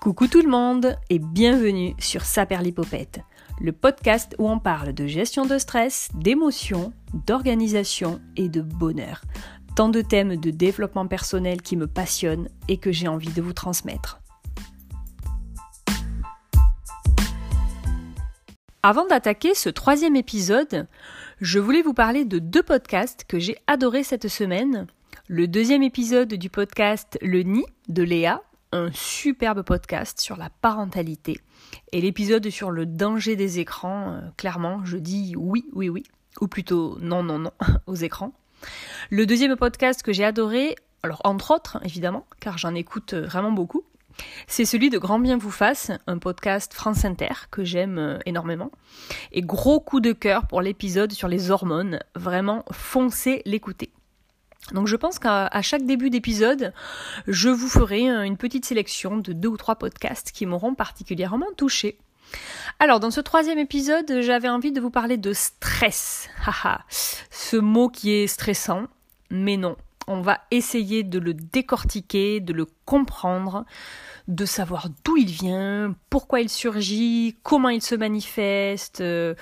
Coucou tout le monde et bienvenue sur Saperlipopette, le podcast où on parle de gestion de stress, d'émotions, d'organisation et de bonheur. Tant de thèmes de développement personnel qui me passionnent et que j'ai envie de vous transmettre. Avant d'attaquer ce troisième épisode, je voulais vous parler de deux podcasts que j'ai adorés cette semaine. Le deuxième épisode du podcast Le Nid de Léa, un superbe podcast sur la parentalité. Et l'épisode sur le danger des écrans, euh, clairement, je dis oui, oui, oui, ou plutôt non, non, non aux écrans. Le deuxième podcast que j'ai adoré, alors entre autres, évidemment, car j'en écoute euh, vraiment beaucoup, c'est celui de Grand Bien vous fasse, un podcast France Inter que j'aime euh, énormément. Et gros coup de cœur pour l'épisode sur les hormones, vraiment foncez l'écouter. Donc je pense qu'à chaque début d'épisode, je vous ferai une petite sélection de deux ou trois podcasts qui m'auront particulièrement touché. Alors dans ce troisième épisode, j'avais envie de vous parler de stress. Ce mot qui est stressant, mais non, on va essayer de le décortiquer, de le comprendre, de savoir d'où il vient, pourquoi il surgit, comment il se manifeste, euh,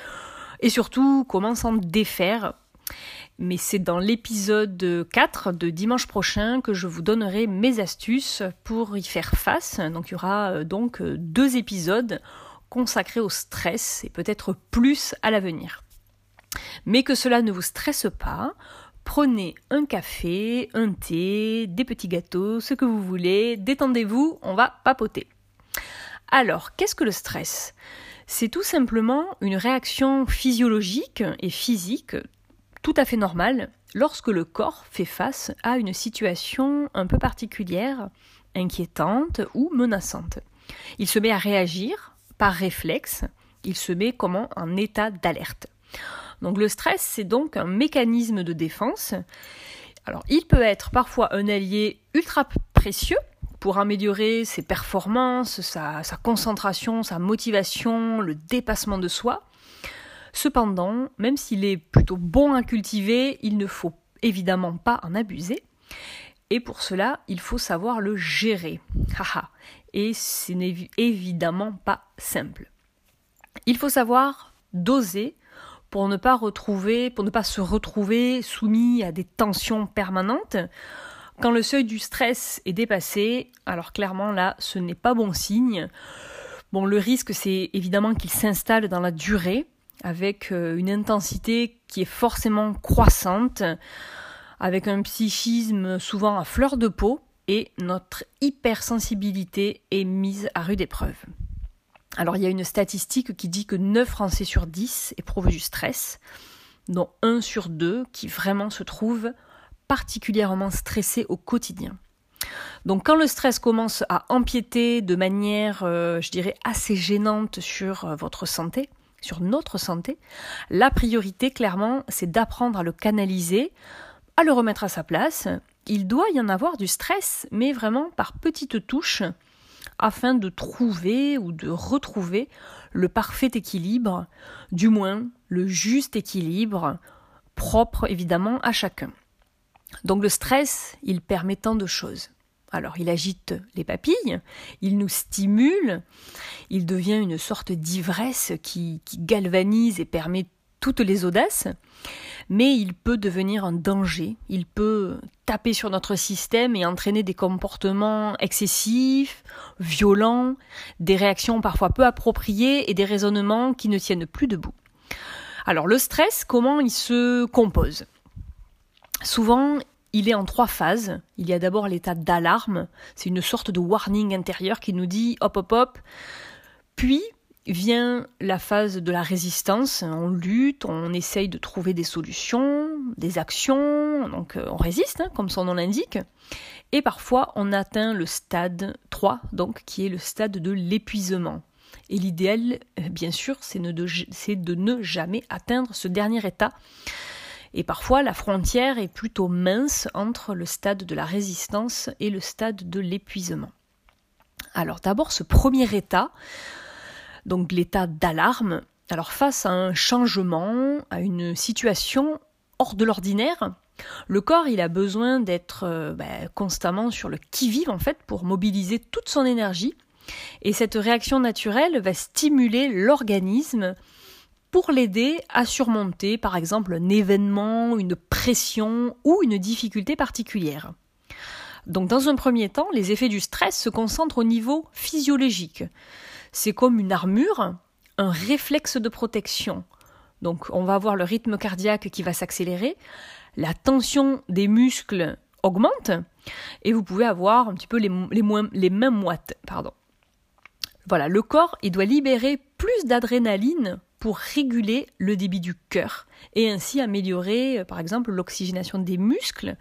et surtout comment s'en défaire mais c'est dans l'épisode 4 de dimanche prochain que je vous donnerai mes astuces pour y faire face. Donc il y aura euh, donc euh, deux épisodes consacrés au stress et peut-être plus à l'avenir. Mais que cela ne vous stresse pas, prenez un café, un thé, des petits gâteaux, ce que vous voulez, détendez-vous, on va papoter. Alors, qu'est-ce que le stress? C'est tout simplement une réaction physiologique et physique tout à fait normal lorsque le corps fait face à une situation un peu particulière, inquiétante ou menaçante. Il se met à réagir par réflexe, il se met comme en état d'alerte. Donc le stress, c'est donc un mécanisme de défense. Alors il peut être parfois un allié ultra précieux pour améliorer ses performances, sa concentration, sa motivation, le dépassement de soi. Cependant, même s'il est plutôt bon à cultiver, il ne faut évidemment pas en abuser. Et pour cela, il faut savoir le gérer. Et ce n'est évidemment pas simple. Il faut savoir doser pour ne pas retrouver, pour ne pas se retrouver soumis à des tensions permanentes. Quand le seuil du stress est dépassé, alors clairement là, ce n'est pas bon signe. Bon, le risque, c'est évidemment qu'il s'installe dans la durée, avec euh, une intensité qui est forcément croissante, avec un psychisme souvent à fleur de peau, et notre hypersensibilité est mise à rude épreuve. Alors il y a une statistique qui dit que 9 Français sur 10 éprouvent du stress, dont 1 sur 2 qui vraiment se trouvent particulièrement stressés au quotidien. Donc quand le stress commence à empiéter de manière, euh, je dirais, assez gênante sur euh, votre santé, sur notre santé, la priorité, clairement, c'est d'apprendre à le canaliser, à le remettre à sa place. Il doit y en avoir du stress, mais vraiment par petites touches, afin de trouver ou de retrouver le parfait équilibre, du moins le juste équilibre, propre évidemment à chacun. Donc le stress, il permet tant de choses. Alors il agite les papilles, il nous stimule, il devient une sorte d'ivresse qui, galvanise et permet toutes les audaces, mais il peut devenir un danger, il peut taper sur notre système et entraîner des comportements excessifs, violents, des réactions parfois peu appropriées et des raisonnements qui ne tiennent plus debout. Alors le stress, comment il se compose? Souvent, il est en trois phases. Il y a d'abord l'état d'alarme, c'est une sorte de warning intérieur qui nous dit hop hop hop. Puis vient la phase de la résistance, on lutte, on essaye de trouver des solutions, des actions, donc euh, on résiste, hein, comme son nom l'indique. Et parfois on atteint le stade 3, donc qui est le stade de l'épuisement. Et l'idéal, euh, bien sûr, c'est de ne jamais atteindre ce dernier état et parfois, la frontière est plutôt mince entre le stade de la résistance et le stade de l'épuisement. Alors d'abord, ce premier état, donc l'état d'alarme, alors face à un changement, à une situation hors de l'ordinaire, le corps, il a besoin d'être euh, ben, constamment sur le qui-vive en fait pour mobiliser toute son énergie Et cette réaction naturelle va stimuler l'organisme pour l'aider à surmonter par exemple un événement, une pression ou une difficulté particulière. Donc dans un premier temps, les effets du stress se concentrent au niveau physiologique. C'est comme une armure, un réflexe de protection. Donc on va avoir le rythme cardiaque qui va s'accélérer, la tension des muscles augmente et vous pouvez avoir un petit peu les, les mêmes moites. Pardon. Voilà, le corps, il doit libérer plus d'adrénaline pour réguler le débit du cœur et ainsi améliorer, euh, par exemple, l'oxygénation des muscles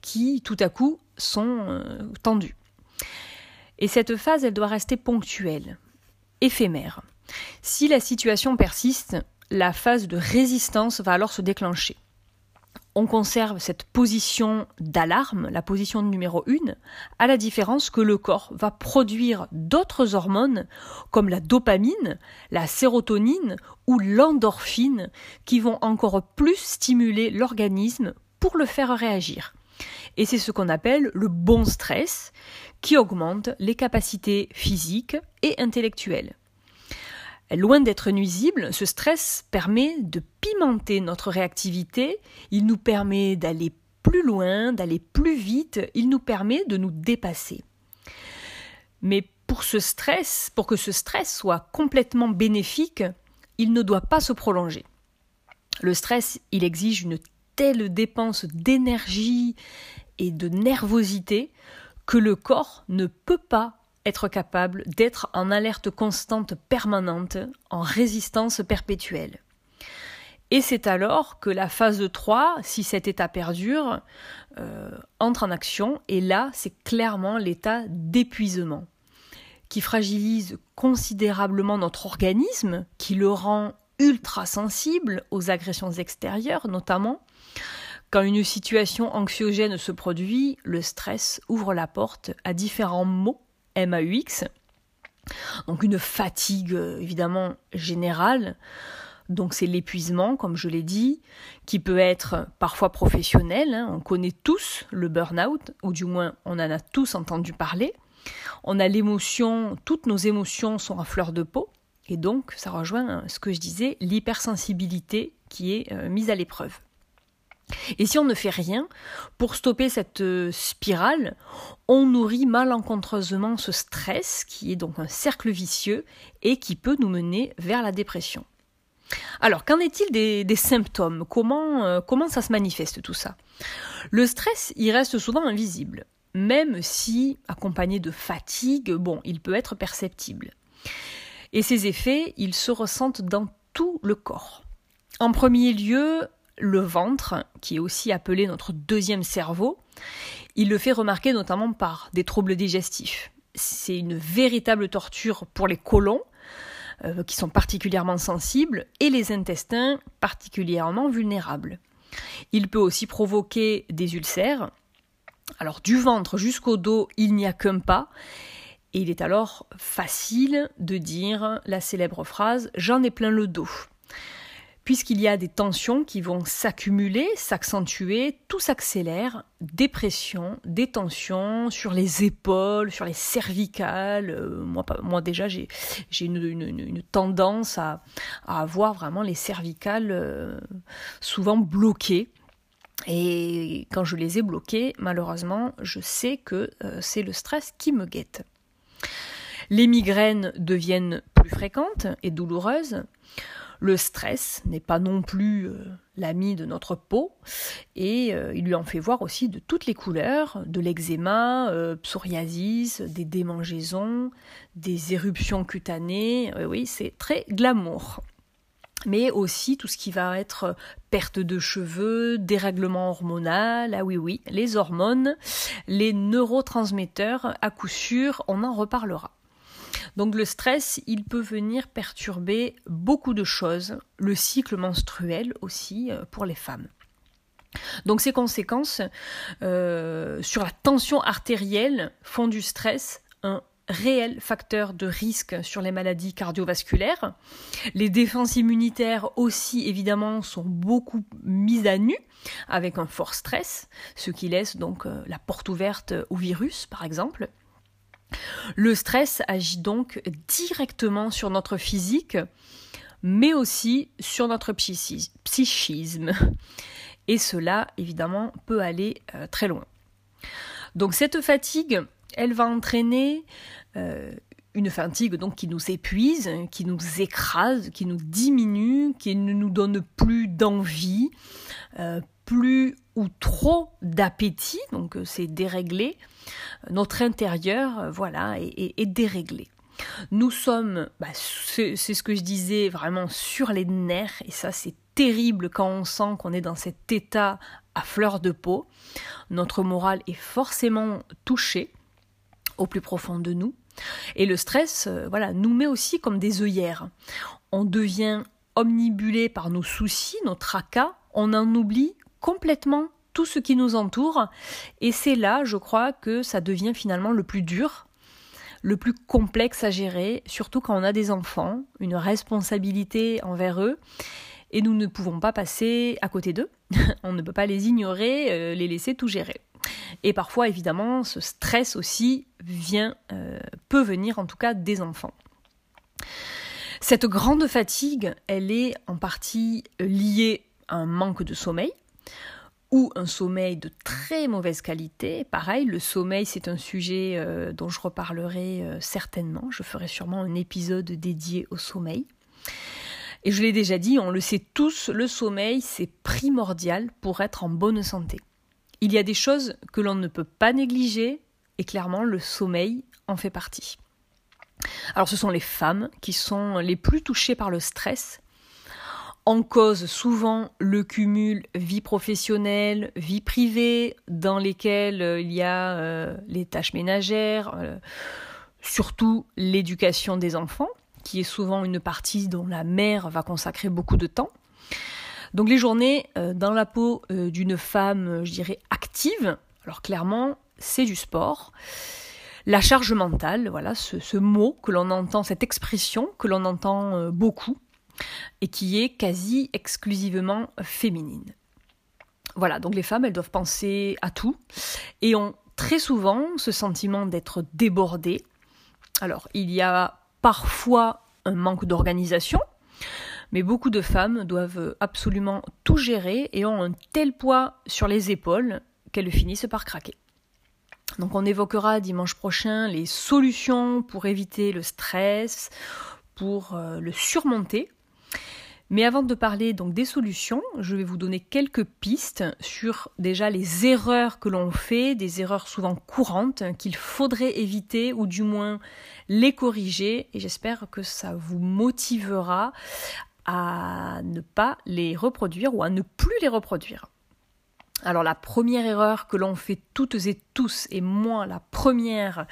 qui, tout à coup, sont euh, tendus. Et cette phase, elle doit rester ponctuelle, éphémère. Si la situation persiste, la phase de résistance va alors se déclencher on conserve cette position d'alarme, la position numéro 1, à la différence que le corps va produire d'autres hormones comme la dopamine, la sérotonine ou l'endorphine qui vont encore plus stimuler l'organisme pour le faire réagir. Et c'est ce qu'on appelle le bon stress qui augmente les capacités physiques et intellectuelles. Loin d'être nuisible, ce stress permet de pimenter notre réactivité, il nous permet d'aller plus loin, d'aller plus vite, il nous permet de nous dépasser. Mais pour ce stress, pour que ce stress soit complètement bénéfique, il ne doit pas se prolonger. Le stress, il exige une telle dépense d'énergie et de nervosité que le corps ne peut pas être capable d'être en alerte constante permanente, en résistance perpétuelle. Et c'est alors que la phase 3, si cet état perdure, euh, entre en action, et là c'est clairement l'état d'épuisement, qui fragilise considérablement notre organisme, qui le rend ultra sensible aux agressions extérieures notamment. Quand une situation anxiogène se produit, le stress ouvre la porte à différents maux MAUX. Donc une fatigue euh, évidemment générale. Donc c'est l'épuisement, comme je l'ai dit, qui peut être parfois professionnel. Hein. On connaît tous le burn-out, ou du moins on en a tous entendu parler. On a l'émotion, toutes nos émotions sont à fleur de peau. Et donc ça rejoint hein, ce que je disais, l'hypersensibilité qui est euh, mise à l'épreuve. Et si on ne fait rien pour stopper cette euh, spirale, on nourrit malencontreusement ce stress qui est donc un cercle vicieux et qui peut nous mener vers la dépression. Alors, qu'en est-il des, symptômes? Comment, euh, comment ça se manifeste tout ça? Le stress, il reste souvent invisible, même si, accompagné de fatigue, bon, il peut être perceptible. Et ces effets, ils se ressentent dans tout le corps. En premier lieu, le ventre, qui est aussi appelé notre deuxième cerveau, il le fait remarquer notamment par des troubles digestifs. C'est une véritable torture pour les côlons, euh, qui sont particulièrement sensibles, et les intestins particulièrement vulnérables. Il peut aussi provoquer des ulcères. Alors du ventre jusqu'au dos, il n'y a qu'un pas. Et il est alors facile de dire la célèbre phrase J'en ai plein le dos puisqu'il y a des tensions qui vont s'accumuler, s'accentuer, tout s'accélère, des pressions, des tensions sur les épaules, sur les cervicales. Euh, moi, déjà, j'ai une, tendance à, avoir vraiment les cervicales euh, souvent bloquées. Et quand je les ai bloquées, malheureusement, je sais que euh, c'est le stress qui me guette. Les migraines deviennent plus fréquentes et douloureuses. Le stress n'est pas non plus euh, l'ami de notre peau et euh, il lui en fait voir aussi de toutes les couleurs, de l'eczéma, euh, psoriasis, des démangeaisons, des éruptions cutanées. oui, c'est très glamour mais aussi tout ce qui va être perte de cheveux, dérèglement hormonal, ah oui oui, les hormones, les neurotransmetteurs, à coup sûr, on en reparlera. Donc le stress, il peut venir perturber beaucoup de choses, le cycle menstruel aussi euh, pour les femmes. Donc ces conséquences euh, sur la tension artérielle font du stress un réel facteur de risque sur les maladies cardiovasculaires. Les défenses immunitaires aussi évidemment sont beaucoup mises à nu avec un fort stress, ce qui laisse donc euh, la porte ouverte au virus par exemple. Le stress agit donc directement sur notre physique, mais aussi sur notre psychisme. Et cela, évidemment, peut aller euh, très loin. Donc cette fatigue, elle va entraîner euh, une fatigue donc qui nous épuise, qui nous écrase, qui nous diminue, qui ne nous donne plus d'envie, euh, plus ou trop d'appétit, donc c'est déréglé. Notre intérieur, voilà, est déréglé. Nous sommes, bah, c'est ce que je disais, vraiment sur les nerfs, et ça c'est terrible quand on sent qu'on est dans cet état à fleur de peau. Notre morale est forcément touché au plus profond de nous. Et le stress, euh, voilà, nous met aussi comme des œillères. On devient omnibulé par nos soucis, nos tracas, on en oublie complètement tout ce qui nous entoure. Et c'est là, je crois, que ça devient finalement le plus dur le plus complexe à gérer, surtout quand on a des enfants, une responsabilité envers eux, et nous ne pouvons pas passer à côté d'eux, on ne peut pas les ignorer, euh, les laisser tout gérer. Et parfois, évidemment, ce stress aussi vient, euh, peut venir en tout cas des enfants. Cette grande fatigue, elle est en partie liée à un manque de sommeil, ou un sommeil de très mauvaise qualité. Pareil, le sommeil, c'est un sujet euh, dont je reparlerai euh, certainement. Je ferai sûrement un épisode dédié au sommeil. Et je l'ai déjà dit, on le sait tous, le sommeil, c'est primordial pour être en bonne santé. Il y a des choses que l'on ne peut pas négliger, et clairement, le sommeil en fait partie. Alors ce sont les femmes qui sont les plus touchées par le stress, en cause souvent le cumul vie professionnelle, vie privée, dans lesquelles euh, il y a euh, les tâches ménagères, euh, surtout l'éducation des enfants, qui est souvent une partie dont la mère va consacrer beaucoup de temps. Donc les journées dans la peau d'une femme, je dirais, active, alors clairement, c'est du sport. La charge mentale, voilà ce mot que l'on entend, cette expression que l'on entend beaucoup, et qui est quasi exclusivement féminine. Voilà, donc les femmes, elles doivent penser à tout et ont très souvent ce sentiment d'être débordées. Alors, il y a parfois un manque d'organisation, mais beaucoup de femmes doivent absolument tout gérer et ont un tel poids sur les épaules qu'elles finissent par craquer. Donc on évoquera dimanche prochain les solutions pour éviter le stress, pour euh, le surmonter. Mais avant de parler donc des solutions, je vais vous donner quelques pistes sur déjà les erreurs que l'on fait, des erreurs souvent courantes qu'il faudrait éviter ou du moins les corriger et j'espère que ça vous motivera à ne pas les reproduire ou à ne plus les reproduire. Alors la première erreur que l'on fait toutes et tous, et moi la première,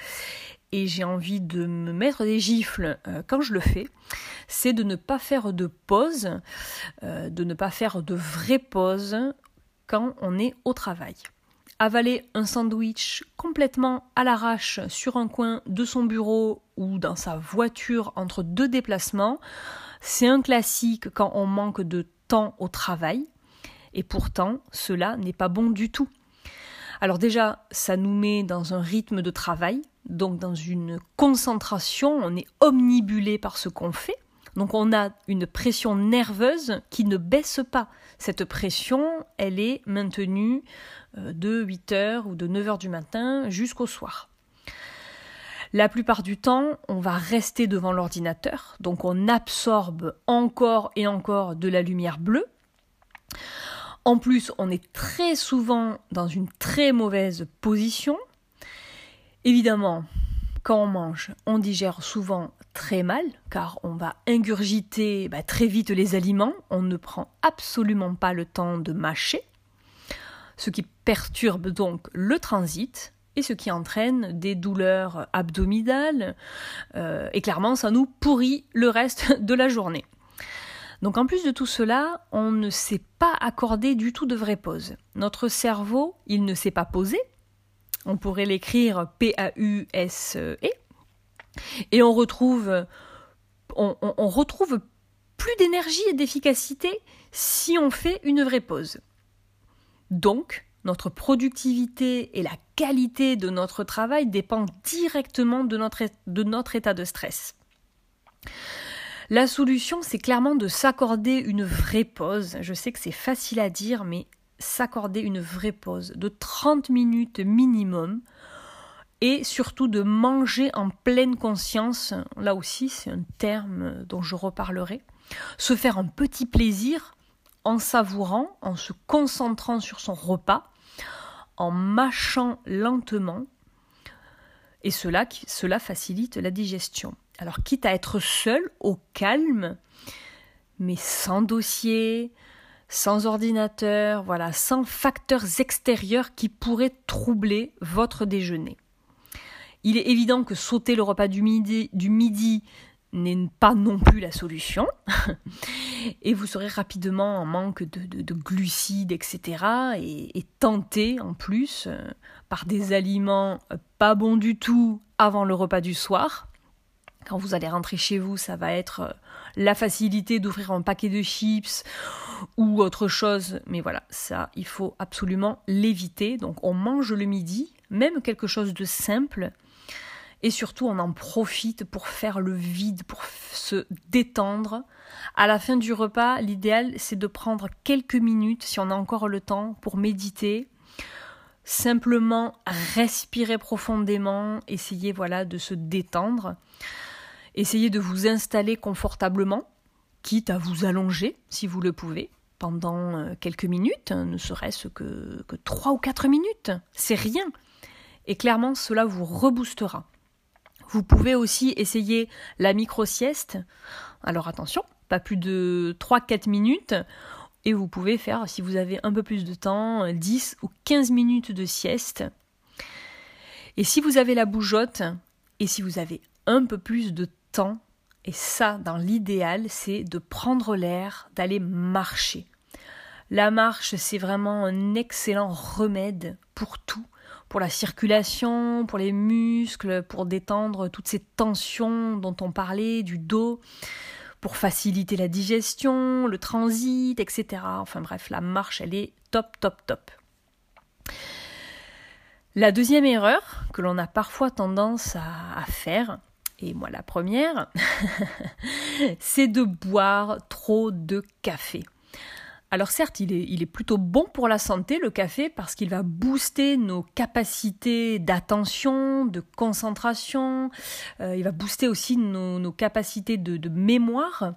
et j'ai envie de me mettre des gifles euh, quand je le fais, c'est de ne pas faire de pause, euh, de ne pas faire de vraie pause quand on est au travail. Avaler un sandwich complètement à l'arrache sur un coin de son bureau ou dans sa voiture entre deux déplacements, c'est un classique quand on manque de temps au travail. Et pourtant, cela n'est pas bon du tout. Alors déjà, ça nous met dans un rythme de travail donc dans une concentration, on est omnibulé par ce qu'on fait. Donc on a une pression nerveuse qui ne baisse pas. Cette pression, elle est maintenue euh, de 8h ou de 9h du matin jusqu'au soir. La plupart du temps, on va rester devant l'ordinateur, donc on absorbe encore et encore de la lumière bleue. En plus, on est très souvent dans une très mauvaise position, Évidemment, quand on mange, on digère souvent très mal, car on va ingurgiter bah, très vite les aliments, on ne prend absolument pas le temps de mâcher, ce qui perturbe donc le transit et ce qui entraîne des douleurs abdominales, euh, et clairement ça nous pourrit le reste de la journée. Donc en plus de tout cela, on ne sait pas accorder du tout de vraies pauses. Notre cerveau, il ne s'est pas posé, on pourrait l'écrire P-A-U-S-E. Et on retrouve, plus d'énergie et d'efficacité si on fait une vraie pause. Donc, notre productivité et la qualité de notre travail dépendent directement de notre état de stress. La solution, c'est clairement de s'accorder une vraie pause. Je sais que c'est facile à dire, mais s'accorder une vraie pause de 30 minutes minimum et surtout de manger en pleine conscience. Là aussi, c'est un terme dont je reparlerai. Se faire un petit plaisir en savourant, en se concentrant sur son repas, en mâchant lentement, et cela, cela facilite la digestion. Alors quitte à être seul, au calme, mais sans dossier, sans ordinateur, voilà, sans facteurs extérieurs qui pourraient troubler votre déjeuner. Il est évident que sauter le repas du midi, n'est pas non plus la solution. et vous serez rapidement en manque de, glucides, etc. Et, et, tenté en plus euh, par des aliments pas bons du tout avant le repas du soir. Quand vous allez rentrer chez vous, ça va être euh, la facilité d'ouvrir un paquet de chips ou autre chose. Mais voilà, ça, il faut absolument l'éviter. Donc on mange le midi, même quelque chose de simple, et surtout, on en profite pour faire le vide, pour se détendre. À la fin du repas, l'idéal, c'est de prendre quelques minutes, si on a encore le temps, pour méditer. Simplement respirer profondément, essayer voilà de se détendre, essayer de vous installer confortablement, quitte à vous allonger si vous le pouvez pendant euh, quelques minutes, ne serait-ce que, que 3 ou 4 minutes, c'est rien. Et clairement, cela vous reboostera. Vous pouvez aussi essayer la micro-sieste. Alors attention, pas plus de 3-4 minutes. Et vous pouvez faire, si vous avez un peu plus de temps, 10 ou 15 minutes de sieste. Et si vous avez la bougeotte, et si vous avez un peu plus de et ça, dans l'idéal, c'est de prendre l'air, d'aller marcher. La marche, c'est vraiment un excellent remède pour tout pour la circulation, pour les muscles, pour détendre toutes ces tensions dont on parlait, du dos, pour faciliter la digestion, le transit, etc. Enfin bref, la marche, elle est top, top, top. La deuxième erreur que l'on a parfois tendance à faire, et moi la première, c'est de boire trop de café. Alors certes, il est, plutôt bon pour la santé, le café, parce qu'il va booster nos capacités d'attention, de concentration, euh, il va booster aussi nos, capacités de, mémoire,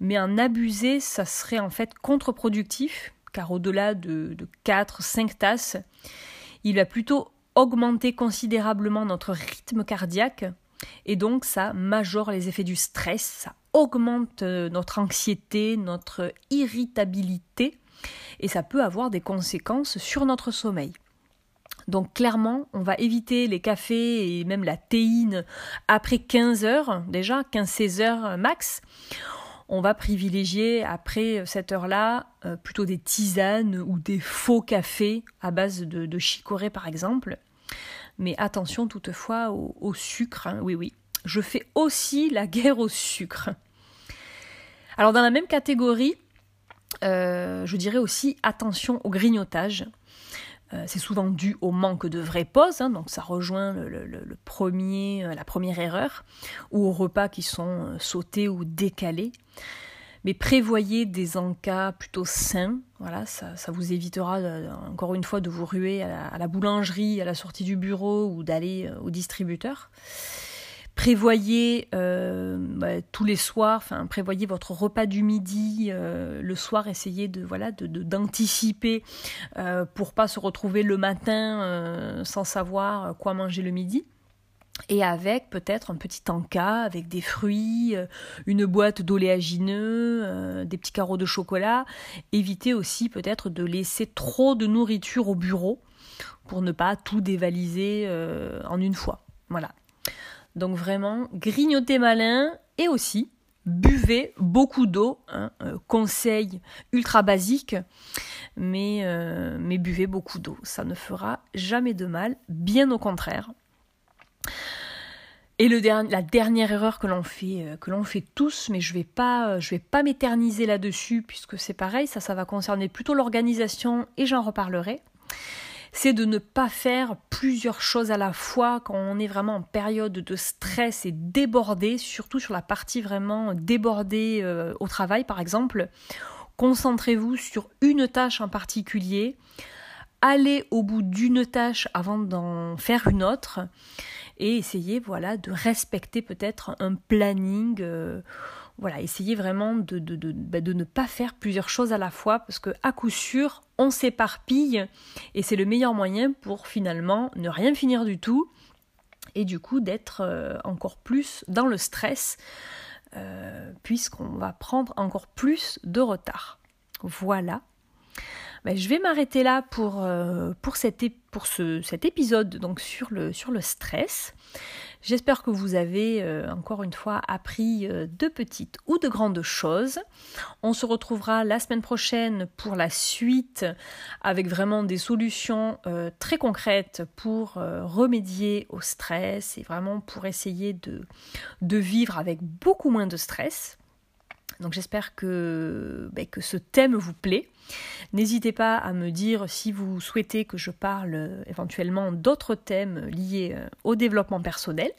mais en abuser, ça serait en fait contre-productif, car au-delà de, de 4-5 tasses, il va plutôt augmenter considérablement notre rythme cardiaque, et donc ça majore les effets du stress, ça augmente euh, notre anxiété, notre irritabilité, et ça peut avoir des conséquences sur notre sommeil. Donc clairement, on va éviter les cafés et même la théine après 15 heures, déjà 15-16 heures max. On va privilégier après cette heure-là euh, plutôt des tisanes ou des faux cafés à base de, chicorée par exemple. Mais attention toutefois au, sucre, hein. oui oui. Je fais aussi la guerre au sucre. Alors dans la même catégorie, euh, je dirais aussi attention au grignotage. Euh, c'est souvent dû au manque de vraies pauses, hein, donc ça rejoint le, premier, euh, la première erreur, ou aux repas qui sont sautés ou décalés. Mais prévoyez des encas plutôt sains, voilà, ça, vous évitera encore une fois de vous ruer à la, boulangerie à la sortie du bureau ou d'aller au distributeur prévoyez euh, bah, tous les soirs, enfin prévoyez votre repas du midi euh, le soir, essayez de voilà de d'anticiper euh, pour pas se retrouver le matin euh, sans savoir quoi manger le midi. Et avec peut-être un petit encas avec des fruits, une boîte d'oléagineux, des petits carreaux de chocolat. Évitez aussi peut-être de laisser trop de nourriture au bureau pour ne pas tout dévaliser en une fois. Voilà, donc vraiment, grignotez malin et aussi buvez beaucoup d'eau. Hein, euh, conseil ultra basique, euh, mais buvez beaucoup d'eau. Ça ne fera jamais de mal, bien au contraire. Et le la dernière erreur que l'on fait, euh, fait tous, mais je vais pas, je vais pas m'éterniser là-dessus puisque c'est pareil, ça, ça va concerner plutôt l'organisation et j'en reparlerai. c'est de ne pas faire plusieurs choses à la fois quand on est vraiment en période de stress et débordé, surtout sur la partie vraiment débordée euh, au travail par exemple. Concentrez-vous sur une tâche en particulier. Allez au bout d'une tâche avant d'en faire une autre et essayez voilà de respecter peut-être un planning. Euh, voilà, essayez vraiment de, bah, de, ne pas faire plusieurs choses à la fois parce que à coup sûr, on s'éparpille et c'est le meilleur moyen pour finalement ne rien finir du tout et du coup d'être euh, encore plus dans le stress euh, puisqu'on va prendre encore plus de retard. Voilà. Ben, je vais m'arrêter là pour, euh, cet, épisode donc sur le, stress. J'espère que vous avez euh, encore une fois appris euh, de petites ou de grandes choses. On se retrouvera la semaine prochaine pour la suite avec vraiment des solutions très concrètes pour remédier au stress et vraiment pour essayer de vivre avec beaucoup moins de stress. Donc j'espère que, ben, que ce thème vous plaît. N'hésitez pas à me dire si vous souhaitez que je parle éventuellement d'autres thèmes liés au développement personnel.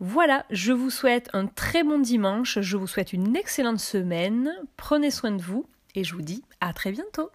Voilà, je vous souhaite un très bon dimanche, je vous souhaite une excellente semaine, prenez soin de vous et je vous dis à très bientôt.